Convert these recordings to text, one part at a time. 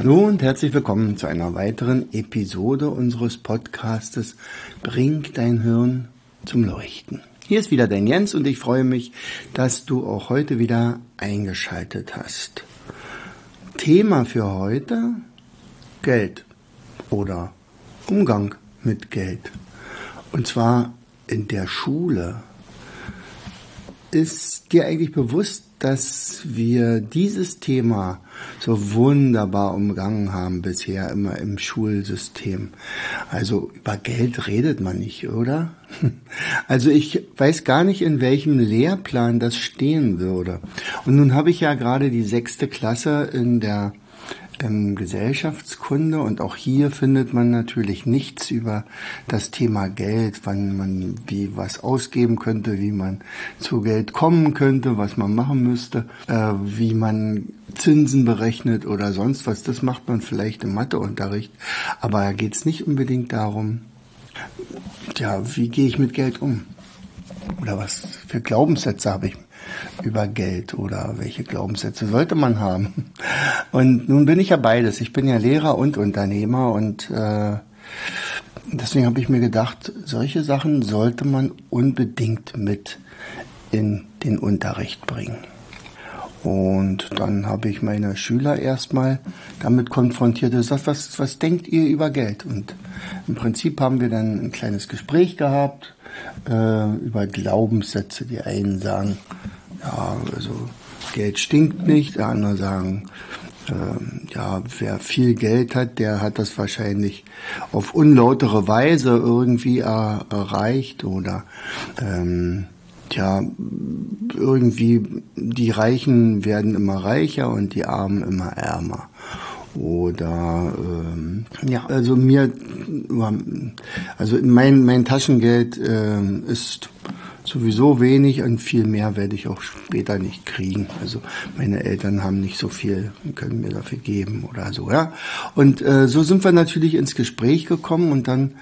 Hallo und herzlich willkommen zu einer weiteren Episode unseres Podcastes Bring dein Hirn zum Leuchten. Hier ist wieder dein Jens und ich freue mich, dass du auch heute wieder eingeschaltet hast. Thema für heute Geld oder Umgang mit Geld. Und zwar in der Schule. Ist dir eigentlich bewusst, dass wir dieses Thema so wunderbar umgangen haben bisher immer im Schulsystem. Also über Geld redet man nicht, oder? Also ich weiß gar nicht, in welchem Lehrplan das stehen würde. Und nun habe ich ja gerade die sechste Klasse in der ähm, Gesellschaftskunde und auch hier findet man natürlich nichts über das Thema Geld, wann man wie was ausgeben könnte, wie man zu Geld kommen könnte, was man machen müsste, äh, wie man Zinsen berechnet oder sonst was. Das macht man vielleicht im Matheunterricht, aber da geht es nicht unbedingt darum, ja, wie gehe ich mit Geld um? Oder was für Glaubenssätze habe ich über Geld oder welche Glaubenssätze sollte man haben? Und nun bin ich ja beides. Ich bin ja Lehrer und Unternehmer und äh, deswegen habe ich mir gedacht, solche Sachen sollte man unbedingt mit in den Unterricht bringen. Und dann habe ich meine Schüler erstmal damit konfrontiert und gesagt, was, was denkt ihr über Geld? Und im Prinzip haben wir dann ein kleines Gespräch gehabt äh, über Glaubenssätze. Die einen sagen, ja, also Geld stinkt nicht, die anderen sagen, äh, ja, wer viel Geld hat, der hat das wahrscheinlich auf unlautere Weise irgendwie er, erreicht oder ähm, ja, irgendwie die Reichen werden immer reicher und die Armen immer ärmer. Oder ähm, ja, also mir, also mein mein Taschengeld ähm, ist sowieso wenig und viel mehr werde ich auch später nicht kriegen. Also meine Eltern haben nicht so viel, können mir dafür geben oder so, ja. Und äh, so sind wir natürlich ins Gespräch gekommen und dann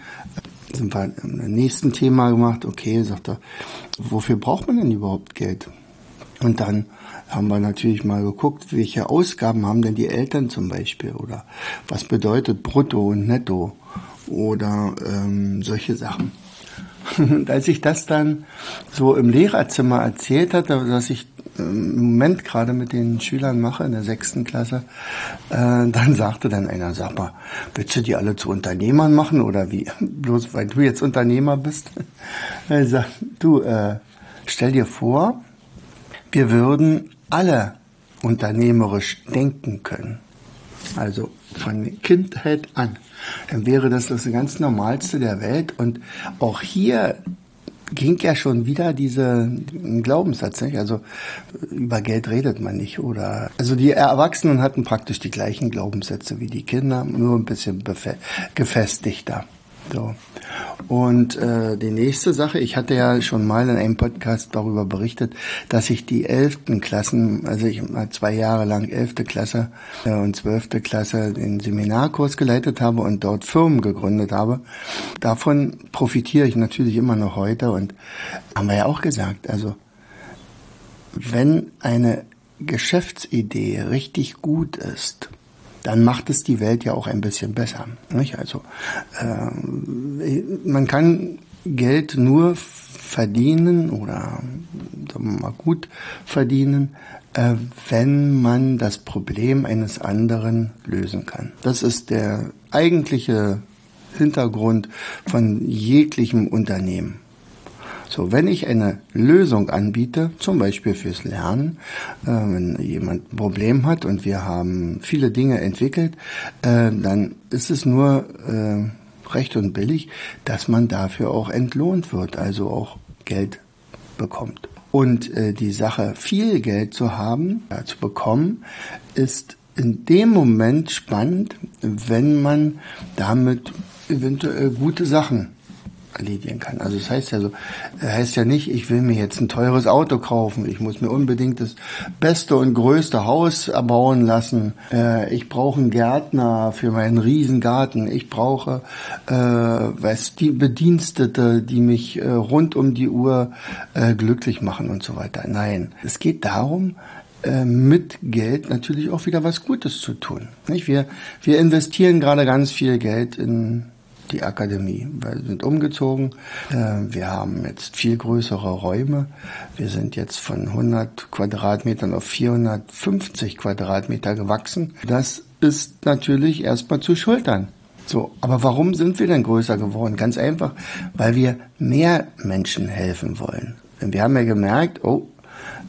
sind wir im nächsten Thema gemacht, okay, sagt er, wofür braucht man denn überhaupt Geld? Und dann haben wir natürlich mal geguckt, welche Ausgaben haben denn die Eltern zum Beispiel oder was bedeutet Brutto und Netto oder ähm, solche Sachen. Und als ich das dann so im Lehrerzimmer erzählt hatte, dass ich im Moment gerade mit den Schülern mache in der sechsten Klasse, äh, dann sagte dann einer, sag mal, willst du die alle zu Unternehmern machen oder wie? Bloß weil du jetzt Unternehmer bist? Er sagt, du, äh, stell dir vor, wir würden alle unternehmerisch denken können. Also von Kindheit an. Dann wäre das das ganz Normalste der Welt. Und auch hier ging ja schon wieder dieser Glaubenssatz, nicht? Also über Geld redet man nicht, oder? Also die Erwachsenen hatten praktisch die gleichen Glaubenssätze wie die Kinder, nur ein bisschen gefestigter. So. Und äh, die nächste Sache, ich hatte ja schon mal in einem Podcast darüber berichtet, dass ich die elften Klassen, also ich mal zwei Jahre lang elfte Klasse äh, und zwölfte Klasse den Seminarkurs geleitet habe und dort Firmen gegründet habe. Davon profitiere ich natürlich immer noch heute und haben wir ja auch gesagt, also wenn eine Geschäftsidee richtig gut ist, dann macht es die Welt ja auch ein bisschen besser. Nicht? Also äh, man kann Geld nur verdienen oder sagen wir mal gut verdienen, äh, wenn man das Problem eines anderen lösen kann. Das ist der eigentliche Hintergrund von jeglichem Unternehmen. So, wenn ich eine Lösung anbiete, zum Beispiel fürs Lernen, äh, wenn jemand ein Problem hat und wir haben viele Dinge entwickelt, äh, dann ist es nur äh, recht und billig, dass man dafür auch entlohnt wird, also auch Geld bekommt. Und äh, die Sache, viel Geld zu haben, äh, zu bekommen, ist in dem Moment spannend, wenn man damit eventuell gute Sachen erledigen kann. Also das heißt ja so, das heißt ja nicht, ich will mir jetzt ein teures Auto kaufen, ich muss mir unbedingt das beste und größte Haus erbauen lassen, äh, ich brauche einen Gärtner für meinen Riesengarten, ich brauche äh, was die Bedienstete, die mich äh, rund um die Uhr äh, glücklich machen und so weiter. Nein, es geht darum, äh, mit Geld natürlich auch wieder was Gutes zu tun. Nicht? Wir, wir investieren gerade ganz viel Geld in die Akademie. Wir sind umgezogen. Äh, wir haben jetzt viel größere Räume. Wir sind jetzt von 100 Quadratmetern auf 450 Quadratmeter gewachsen. Das ist natürlich erstmal zu schultern. So, aber warum sind wir denn größer geworden? Ganz einfach, weil wir mehr Menschen helfen wollen. Denn wir haben ja gemerkt, oh,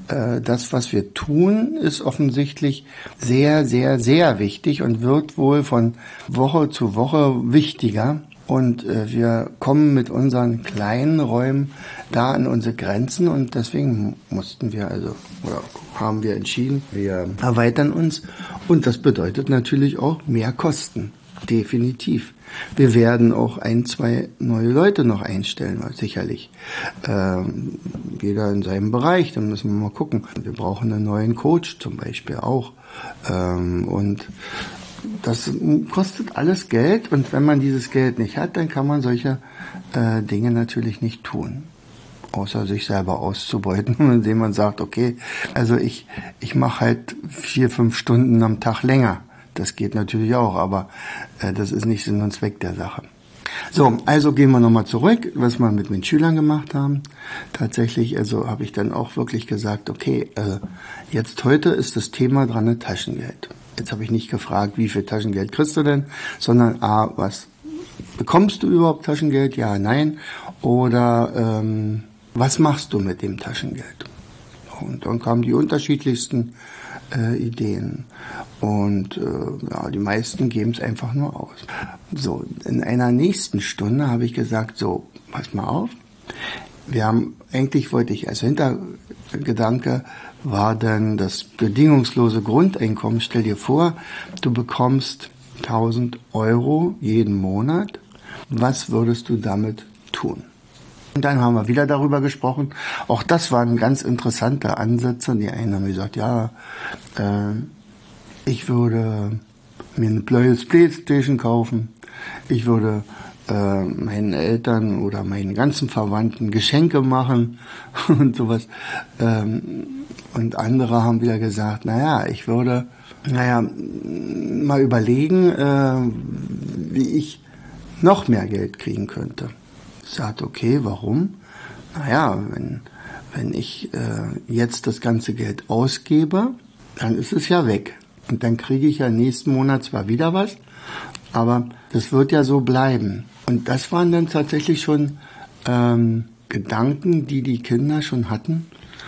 äh, das, was wir tun, ist offensichtlich sehr, sehr, sehr wichtig und wird wohl von Woche zu Woche wichtiger. Und äh, wir kommen mit unseren kleinen Räumen da an unsere Grenzen und deswegen mussten wir also oder haben wir entschieden, wir erweitern uns und das bedeutet natürlich auch mehr Kosten. Definitiv. Wir werden auch ein, zwei neue Leute noch einstellen, sicherlich. Ähm, jeder in seinem Bereich, dann müssen wir mal gucken. Wir brauchen einen neuen Coach zum Beispiel auch. Ähm, und das kostet alles Geld und wenn man dieses Geld nicht hat, dann kann man solche äh, Dinge natürlich nicht tun. Außer sich selber auszubeuten, indem man sagt, okay, also ich, ich mache halt vier, fünf Stunden am Tag länger. Das geht natürlich auch, aber äh, das ist nicht Sinn und Zweck der Sache. So, also gehen wir nochmal zurück, was wir mit den Schülern gemacht haben. Tatsächlich, also habe ich dann auch wirklich gesagt, okay, äh, jetzt heute ist das Thema dran Taschengeld. Jetzt habe ich nicht gefragt, wie viel Taschengeld kriegst du denn, sondern A, was bekommst du überhaupt Taschengeld? Ja, nein. Oder ähm, was machst du mit dem Taschengeld? Und dann kamen die unterschiedlichsten äh, Ideen. Und äh, ja, die meisten geben es einfach nur aus. So, in einer nächsten Stunde habe ich gesagt, so, pass mal auf. Wir haben, eigentlich wollte ich als Hintergedanke war dann das bedingungslose Grundeinkommen. Stell dir vor, du bekommst 1000 Euro jeden Monat. Was würdest du damit tun? Und dann haben wir wieder darüber gesprochen. Auch das waren ganz interessante Ansätze. Die einen haben gesagt, ja, äh, ich würde mir eine Playstation kaufen. Ich würde äh, meinen Eltern oder meinen ganzen Verwandten Geschenke machen und sowas. Ähm, und andere haben wieder gesagt, naja, ich würde, naja, mal überlegen, äh, wie ich noch mehr Geld kriegen könnte. Ich sagte, okay, warum? Naja, wenn, wenn ich äh, jetzt das ganze Geld ausgebe, dann ist es ja weg. Und dann kriege ich ja nächsten Monat zwar wieder was, aber das wird ja so bleiben. Und das waren dann tatsächlich schon ähm, Gedanken, die die Kinder schon hatten.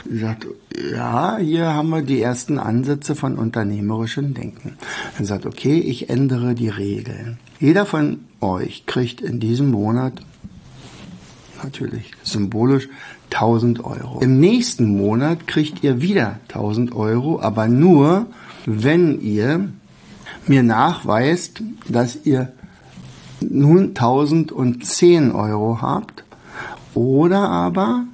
Sie sagt, ja, hier haben wir die ersten Ansätze von unternehmerischem Denken. Dann sagt, okay, ich ändere die Regeln. Jeder von euch kriegt in diesem Monat natürlich symbolisch 1000 Euro. Im nächsten Monat kriegt ihr wieder 1000 Euro, aber nur, wenn ihr mir nachweist, dass ihr nun 1010 Euro habt oder aber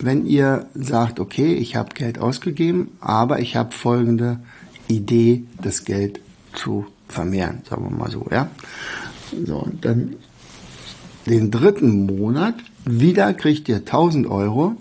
wenn ihr sagt, okay, ich habe Geld ausgegeben, aber ich habe folgende Idee, das Geld zu vermehren, sagen wir mal so, ja. So, dann den dritten Monat wieder kriegt ihr 1000 Euro,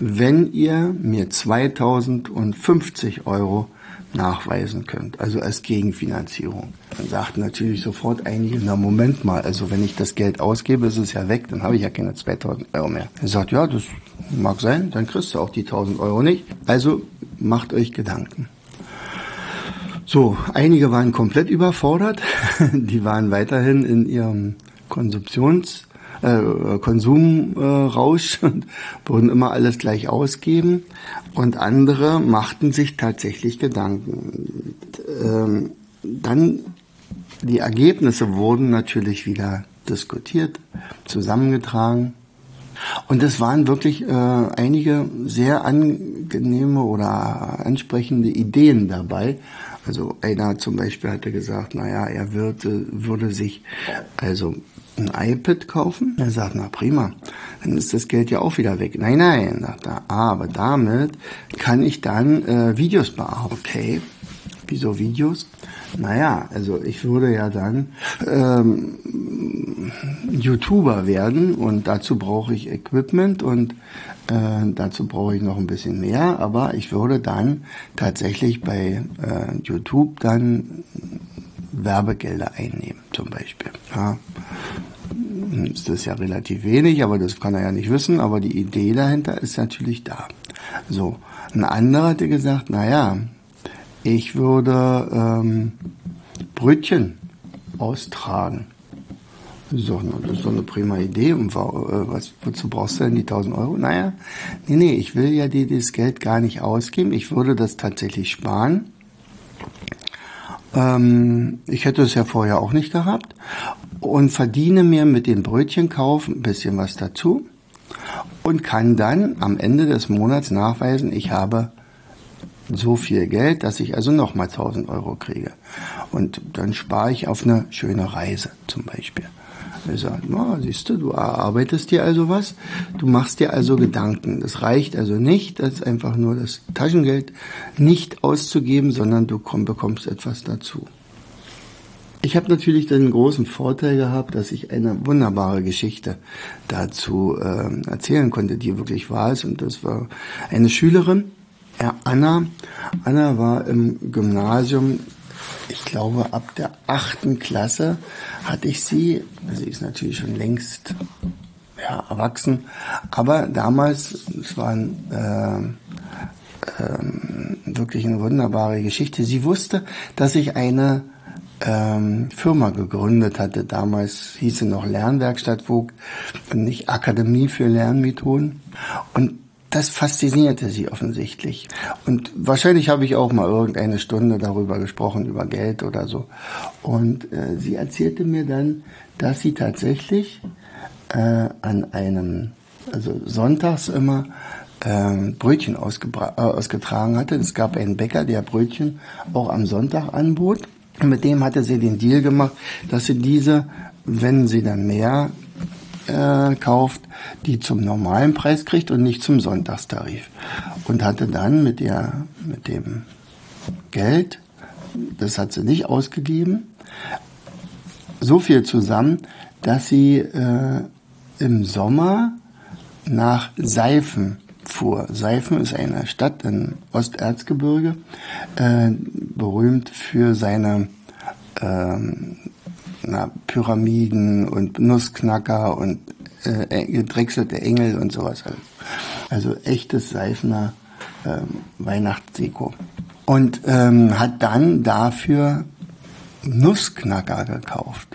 wenn ihr mir 2050 Euro nachweisen könnt, also als Gegenfinanzierung. Dann sagten natürlich sofort einige, na Moment mal, also wenn ich das Geld ausgebe, ist es ja weg, dann habe ich ja keine 2000 Euro mehr. Er sagt, ja, das mag sein, dann kriegst du auch die 1000 Euro nicht. Also macht euch Gedanken. So, einige waren komplett überfordert, die waren weiterhin in ihrem Konsumptions- äh, Konsumrausch äh, und wurden immer alles gleich ausgeben. Und andere machten sich tatsächlich Gedanken. Ähm, dann die Ergebnisse wurden natürlich wieder diskutiert, zusammengetragen. Und es waren wirklich äh, einige sehr angenehme oder ansprechende Ideen dabei. Also einer zum Beispiel hatte gesagt, naja, er würde, würde sich also ein iPad kaufen. Er sagt, na prima, dann ist das Geld ja auch wieder weg. Nein, nein, sagt er, aber damit kann ich dann äh, Videos bearbeiten. Okay, wieso Videos? Naja, also ich würde ja dann ähm, YouTuber werden und dazu brauche ich Equipment und äh, dazu brauche ich noch ein bisschen mehr, aber ich würde dann tatsächlich bei äh, YouTube dann Werbegelder einnehmen, zum Beispiel. Ja. Das ist ja relativ wenig, aber das kann er ja nicht wissen, aber die Idee dahinter ist natürlich da. So, ein anderer hatte gesagt, naja, ich würde ähm, Brötchen austragen. So, das ist doch eine prima Idee. Und äh, was, wozu brauchst du denn die 1000 Euro? Naja, nee, nee, ich will ja dir das Geld gar nicht ausgeben. Ich würde das tatsächlich sparen. Ähm, ich hätte es ja vorher auch nicht gehabt. Und verdiene mir mit dem Brötchenkauf ein bisschen was dazu. Und kann dann am Ende des Monats nachweisen, ich habe so viel Geld, dass ich also nochmal 1000 Euro kriege. Und dann spare ich auf eine schöne Reise zum Beispiel. Er sagt, na, siehst du, du erarbeitest dir also was, du machst dir also Gedanken. Das reicht also nicht, das ist einfach nur das Taschengeld nicht auszugeben, sondern du komm, bekommst etwas dazu. Ich habe natürlich den großen Vorteil gehabt, dass ich eine wunderbare Geschichte dazu äh, erzählen konnte, die wirklich wahr ist. Und das war eine Schülerin, Anna. Anna war im Gymnasium ich glaube, ab der achten Klasse hatte ich sie. Sie ist natürlich schon längst ja, erwachsen, aber damals, es war äh, äh, wirklich eine wunderbare Geschichte. Sie wusste, dass ich eine ähm, Firma gegründet hatte. Damals hieß sie noch Lernwerkstatt Vogt und nicht Akademie für Lernmethoden. Und das faszinierte sie offensichtlich. Und wahrscheinlich habe ich auch mal irgendeine Stunde darüber gesprochen, über Geld oder so. Und äh, sie erzählte mir dann, dass sie tatsächlich äh, an einem, also sonntags immer äh, Brötchen ausgetragen hatte. Es gab einen Bäcker, der Brötchen auch am Sonntag anbot. Mit dem hatte sie den Deal gemacht, dass sie diese, wenn sie dann mehr äh, kauft, die zum normalen Preis kriegt und nicht zum Sonntagstarif. Und hatte dann mit der, mit dem Geld, das hat sie nicht ausgegeben, so viel zusammen, dass sie äh, im Sommer nach Seifen fuhr. Seifen ist eine Stadt im Osterzgebirge, äh, berühmt für seine ähm, na, Pyramiden und Nussknacker und äh, gedrechselte Engel und sowas. Also, also echtes Seifener ähm, Weihnachtsdeko. Und ähm, hat dann dafür Nussknacker gekauft.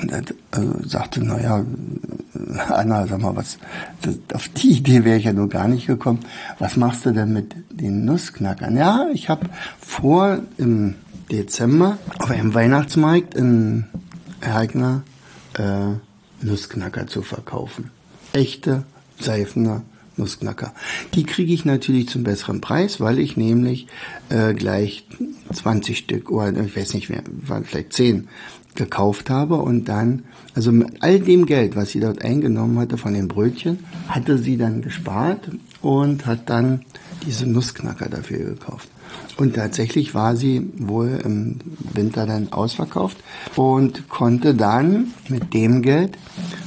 Und er also sagte, naja, Anna, sag mal, was, das, auf die Idee wäre ich ja nur gar nicht gekommen. Was machst du denn mit den Nussknackern? Ja, ich habe vor, im Dezember auf einem Weihnachtsmarkt in Ergner äh, Nussknacker zu verkaufen. Echte Seifener Nussknacker. Die kriege ich natürlich zum besseren Preis, weil ich nämlich äh, gleich 20 Stück oder ich weiß nicht mehr, waren vielleicht 10 gekauft habe und dann, also mit all dem Geld, was sie dort eingenommen hatte von den Brötchen, hatte sie dann gespart und hat dann diese Nussknacker dafür gekauft. Und tatsächlich war sie wohl im Winter dann ausverkauft und konnte dann mit dem Geld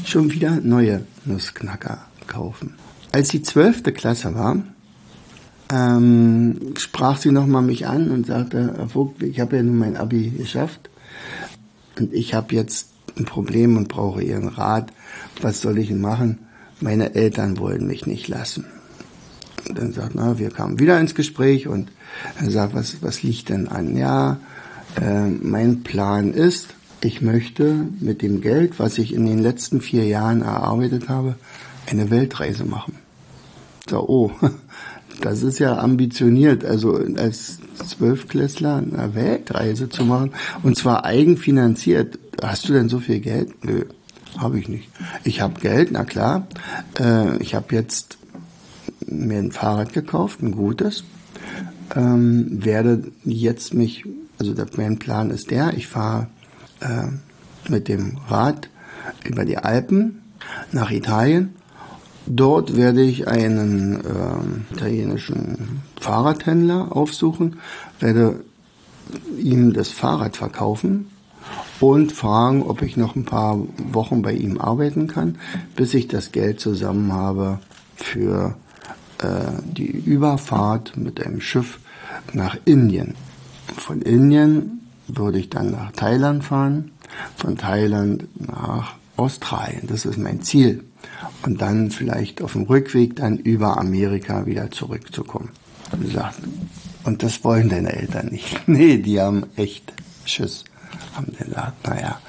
schon wieder neue Nussknacker kaufen. Als die zwölfte Klasse war, ähm, sprach sie nochmal mich an und sagte, Herr Vogt, ich habe ja nun mein Abi geschafft und ich habe jetzt ein Problem und brauche Ihren Rat. Was soll ich denn machen? Meine Eltern wollen mich nicht lassen. Und dann sagt, na, wir kamen wieder ins Gespräch und er sagt, was, was liegt denn an? Ja, äh, mein Plan ist, ich möchte mit dem Geld, was ich in den letzten vier Jahren erarbeitet habe, eine Weltreise machen. So, oh, das ist ja ambitioniert, also als Zwölfklässler eine Weltreise zu machen und zwar eigenfinanziert. Hast du denn so viel Geld? Nö, habe ich nicht. Ich habe Geld, na klar. Äh, ich habe jetzt mir ein Fahrrad gekauft, ein gutes. Ähm, werde jetzt mich also der, mein Plan ist der, ich fahre äh, mit dem Rad über die Alpen nach Italien. Dort werde ich einen äh, italienischen Fahrradhändler aufsuchen, werde ihm das Fahrrad verkaufen und fragen, ob ich noch ein paar Wochen bei ihm arbeiten kann, bis ich das Geld zusammen habe für die Überfahrt mit einem Schiff nach Indien. Von Indien würde ich dann nach Thailand fahren, von Thailand nach Australien. Das ist mein Ziel. Und dann vielleicht auf dem Rückweg dann über Amerika wieder zurückzukommen. Und das wollen deine Eltern nicht. Nee, die haben echt Schiss. Haben gesagt, naja,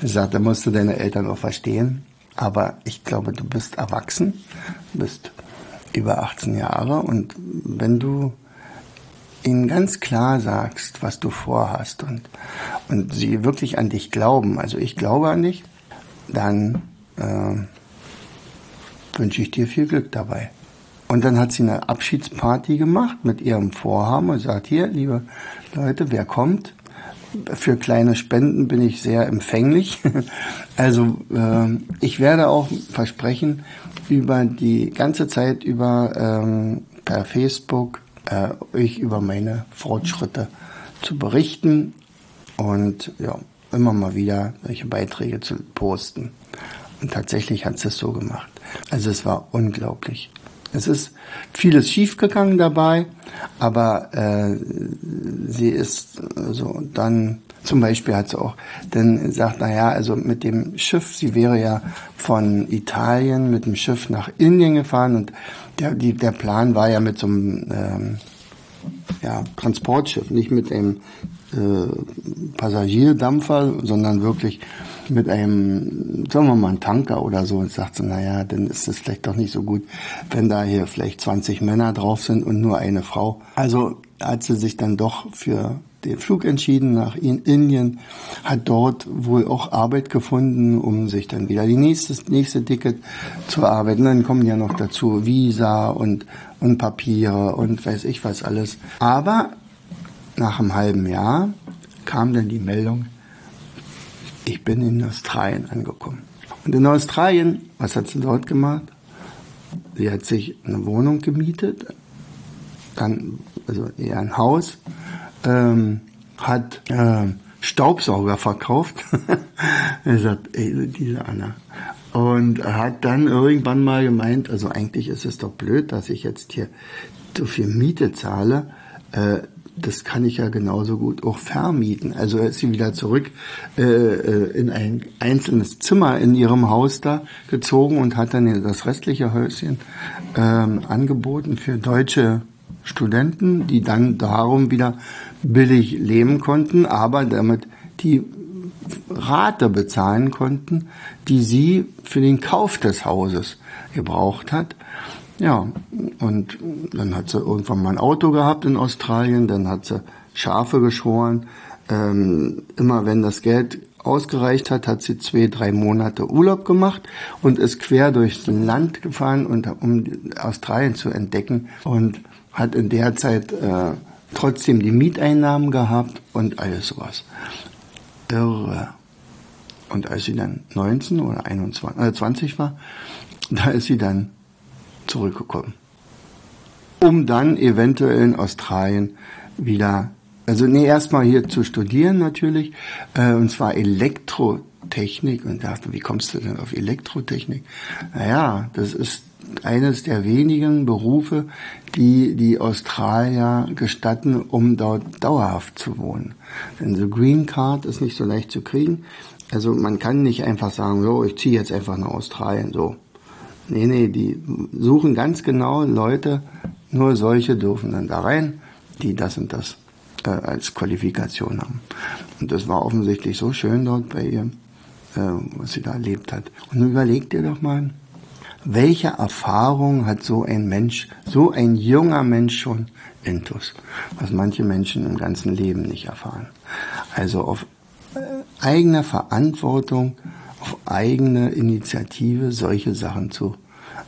er sagt, da musst du deine Eltern auch verstehen. Aber ich glaube, du bist erwachsen, bist über 18 Jahre und wenn du ihnen ganz klar sagst, was du vorhast und, und sie wirklich an dich glauben, also ich glaube an dich, dann äh, wünsche ich dir viel Glück dabei. Und dann hat sie eine Abschiedsparty gemacht mit ihrem Vorhaben und sagt, hier, liebe Leute, wer kommt? Für kleine Spenden bin ich sehr empfänglich. Also äh, ich werde auch versprechen, über die ganze Zeit über ähm, per Facebook äh, euch über meine Fortschritte zu berichten und ja, immer mal wieder solche Beiträge zu posten. Und tatsächlich hat sie es so gemacht. Also es war unglaublich. Es ist vieles schiefgegangen dabei, aber äh, sie ist so dann zum Beispiel hat sie auch dann gesagt, na ja, also mit dem Schiff, sie wäre ja von Italien mit dem Schiff nach Indien gefahren und der, die, der Plan war ja mit so einem ähm, ja, Transportschiff, nicht mit einem äh, Passagierdampfer, sondern wirklich mit einem, sagen wir mal, einen Tanker oder so und sagt so, naja, dann ist es vielleicht doch nicht so gut, wenn da hier vielleicht 20 Männer drauf sind und nur eine Frau. Also hat sie sich dann doch für den Flug entschieden nach Indien, hat dort wohl auch Arbeit gefunden, um sich dann wieder die nächste, nächste Ticket zu erarbeiten. Dann kommen ja noch dazu Visa und, und Papiere und weiß ich was alles. Aber nach einem halben Jahr kam dann die Meldung, ich bin in Australien angekommen. Und in Australien, was hat sie dort gemacht? Sie hat sich eine Wohnung gemietet, dann, also eher ein Haus, ähm, hat äh, Staubsauger verkauft. er sagt, ey, diese Anna. Und hat dann irgendwann mal gemeint, also eigentlich ist es doch blöd, dass ich jetzt hier so viel Miete zahle. Äh, das kann ich ja genauso gut auch vermieten. Also ist sie wieder zurück äh, äh, in ein einzelnes Zimmer in ihrem Haus da gezogen und hat dann das restliche Häuschen ähm, angeboten für deutsche Studenten, die dann darum wieder billig leben konnten, aber damit die Rate bezahlen konnten, die sie für den Kauf des Hauses gebraucht hat. Ja, und dann hat sie irgendwann mal ein Auto gehabt in Australien, dann hat sie Schafe geschoren. Ähm, immer wenn das Geld ausgereicht hat, hat sie zwei, drei Monate Urlaub gemacht und ist quer durchs Land gefahren, und, um Australien zu entdecken und hat in der Zeit äh, trotzdem die Mieteinnahmen gehabt und alles sowas. Irre. Und als sie dann 19 oder 21, äh 20 war, da ist sie dann zurückgekommen. Um dann eventuell in Australien wieder, also nee, erstmal hier zu studieren natürlich, äh, und zwar Elektrotechnik. Und dachte, wie kommst du denn auf Elektrotechnik? Naja, das ist eines der wenigen Berufe, die die Australier gestatten, um dort dauerhaft zu wohnen. Denn so Green Card ist nicht so leicht zu kriegen. Also man kann nicht einfach sagen, so, ich ziehe jetzt einfach nach Australien, so. Nee, nee, die suchen ganz genau Leute, nur solche dürfen dann da rein, die das und das äh, als Qualifikation haben. Und das war offensichtlich so schön dort bei ihr, äh, was sie da erlebt hat. Und nun überleg dir doch mal, welche Erfahrung hat so ein Mensch, so ein junger Mensch schon intus, was manche Menschen im ganzen Leben nicht erfahren. Also auf äh, eigene Verantwortung auf eigene Initiative solche Sachen zu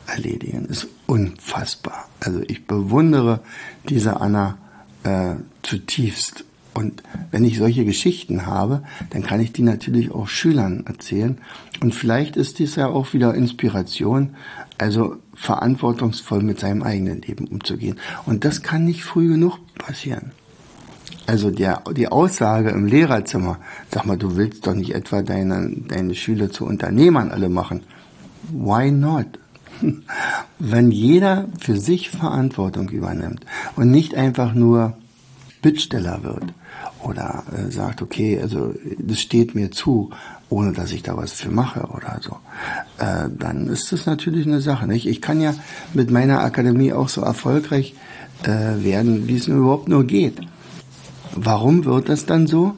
erledigen. Ist unfassbar. Also ich bewundere diese Anna äh, zutiefst Und wenn ich solche Geschichten habe, dann kann ich die natürlich auch Schülern erzählen. Und vielleicht ist dies ja auch wieder Inspiration, also verantwortungsvoll mit seinem eigenen Leben umzugehen. Und das kann nicht früh genug passieren. Also der, die Aussage im Lehrerzimmer, sag mal, du willst doch nicht etwa deine, deine Schüler zu Unternehmern alle machen. Why not? Wenn jeder für sich Verantwortung übernimmt und nicht einfach nur Bittsteller wird oder äh, sagt, okay, also das steht mir zu, ohne dass ich da was für mache oder so, äh, dann ist das natürlich eine Sache. Nicht? Ich kann ja mit meiner Akademie auch so erfolgreich äh, werden, wie es nur überhaupt nur geht. Warum wird das dann so?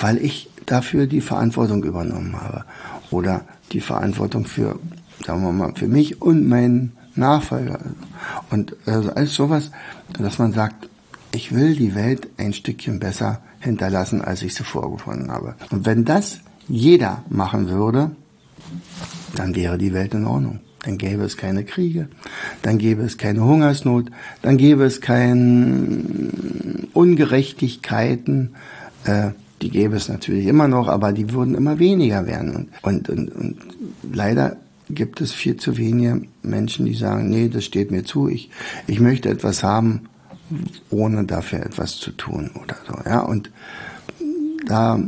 Weil ich dafür die Verantwortung übernommen habe oder die Verantwortung für, sagen wir mal, für mich und meinen Nachfolger. Und also alles sowas, dass man sagt, ich will die Welt ein Stückchen besser hinterlassen, als ich sie vorgefunden habe. Und wenn das jeder machen würde, dann wäre die Welt in Ordnung. Dann gäbe es keine Kriege, dann gäbe es keine Hungersnot, dann gäbe es keine Ungerechtigkeiten. Äh, die gäbe es natürlich immer noch, aber die würden immer weniger werden. Und, und, und leider gibt es viel zu wenige Menschen, die sagen, nee, das steht mir zu, ich, ich möchte etwas haben, ohne dafür etwas zu tun oder so. Ja, und da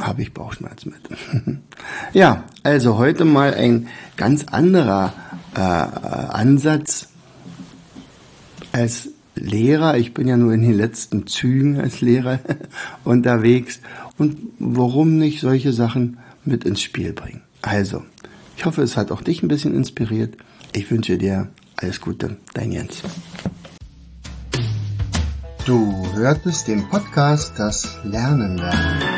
habe ich Bauchschmerzen mit. ja, also heute mal ein ganz anderer äh, Ansatz als Lehrer. Ich bin ja nur in den letzten Zügen als Lehrer unterwegs. Und warum nicht solche Sachen mit ins Spiel bringen? Also, ich hoffe, es hat auch dich ein bisschen inspiriert. Ich wünsche dir alles Gute, dein Jens. Du hörtest den Podcast Das Lernen lernen.